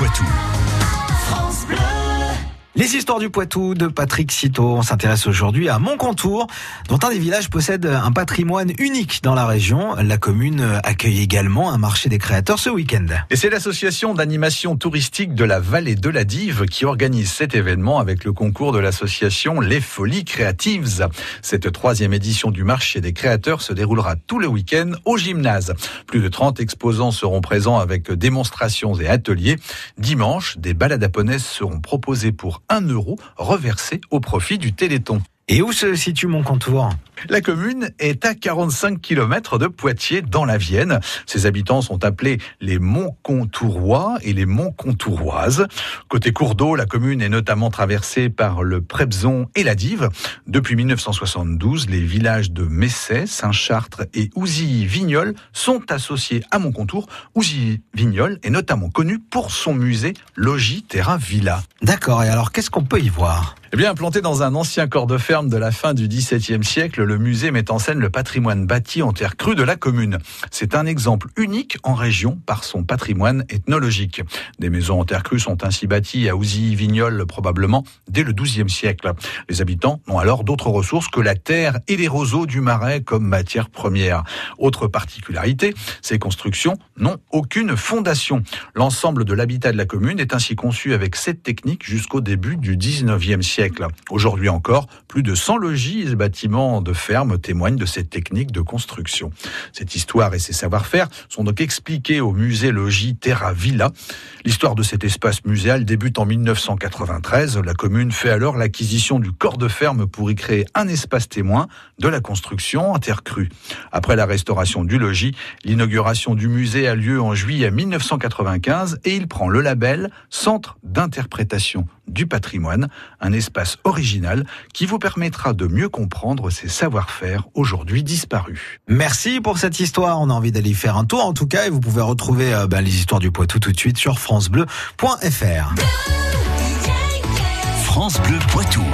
Poitou. Les histoires du Poitou de Patrick Citeau. On s'intéresse aujourd'hui à Montcontour, dont un des villages possède un patrimoine unique dans la région. La commune accueille également un marché des créateurs ce week-end. Et c'est l'association d'animation touristique de la vallée de la Dive qui organise cet événement avec le concours de l'association Les Folies Créatives. Cette troisième édition du marché des créateurs se déroulera tout le week-end au gymnase. Plus de 30 exposants seront présents avec démonstrations et ateliers. Dimanche, des balades japonaises seront proposées pour 1 euro reversé au profit du Téléthon. Et où se situe Montcontour la commune est à 45 km de Poitiers, dans la Vienne. Ses habitants sont appelés les Montcontourois et les Montcontouroises. Côté cours d'eau, la commune est notamment traversée par le Prebzon et la Dive. Depuis 1972, les villages de Messet, Saint-Chartres et Ouzy-Vignol sont associés à Montcontour. Ouzy-Vignol est notamment connu pour son musée Logis Terra Villa. D'accord, et alors qu'est-ce qu'on peut y voir? Eh bien, implanté dans un ancien corps de ferme de la fin du XVIIe siècle, le musée met en scène le patrimoine bâti en terre crue de la commune. C'est un exemple unique en région par son patrimoine ethnologique. Des maisons en terre crue sont ainsi bâties à Ouzy-Vignol probablement dès le XIIe siècle. Les habitants n'ont alors d'autres ressources que la terre et les roseaux du marais comme matière première. Autre particularité, ces constructions n'ont aucune fondation. L'ensemble de l'habitat de la commune est ainsi conçu avec cette technique jusqu'au début du XIXe siècle. Aujourd'hui encore, plus de 100 logis et bâtiments de ferme témoignent de cette technique de construction. Cette histoire et ses savoir-faire sont donc expliqués au musée logis Terra Villa. L'histoire de cet espace muséal débute en 1993. La commune fait alors l'acquisition du corps de ferme pour y créer un espace témoin de la construction en terre crue. Après la restauration du logis, l'inauguration du musée a lieu en juillet 1995 et il prend le label Centre d'interprétation du patrimoine, un espace original qui vous permettra de mieux comprendre ces savoir-faire aujourd'hui disparus. Merci pour cette histoire. On a envie d'aller faire un tour en tout cas et vous pouvez retrouver euh, ben, les histoires du Poitou tout de suite sur francebleu.fr. France Bleu Poitou.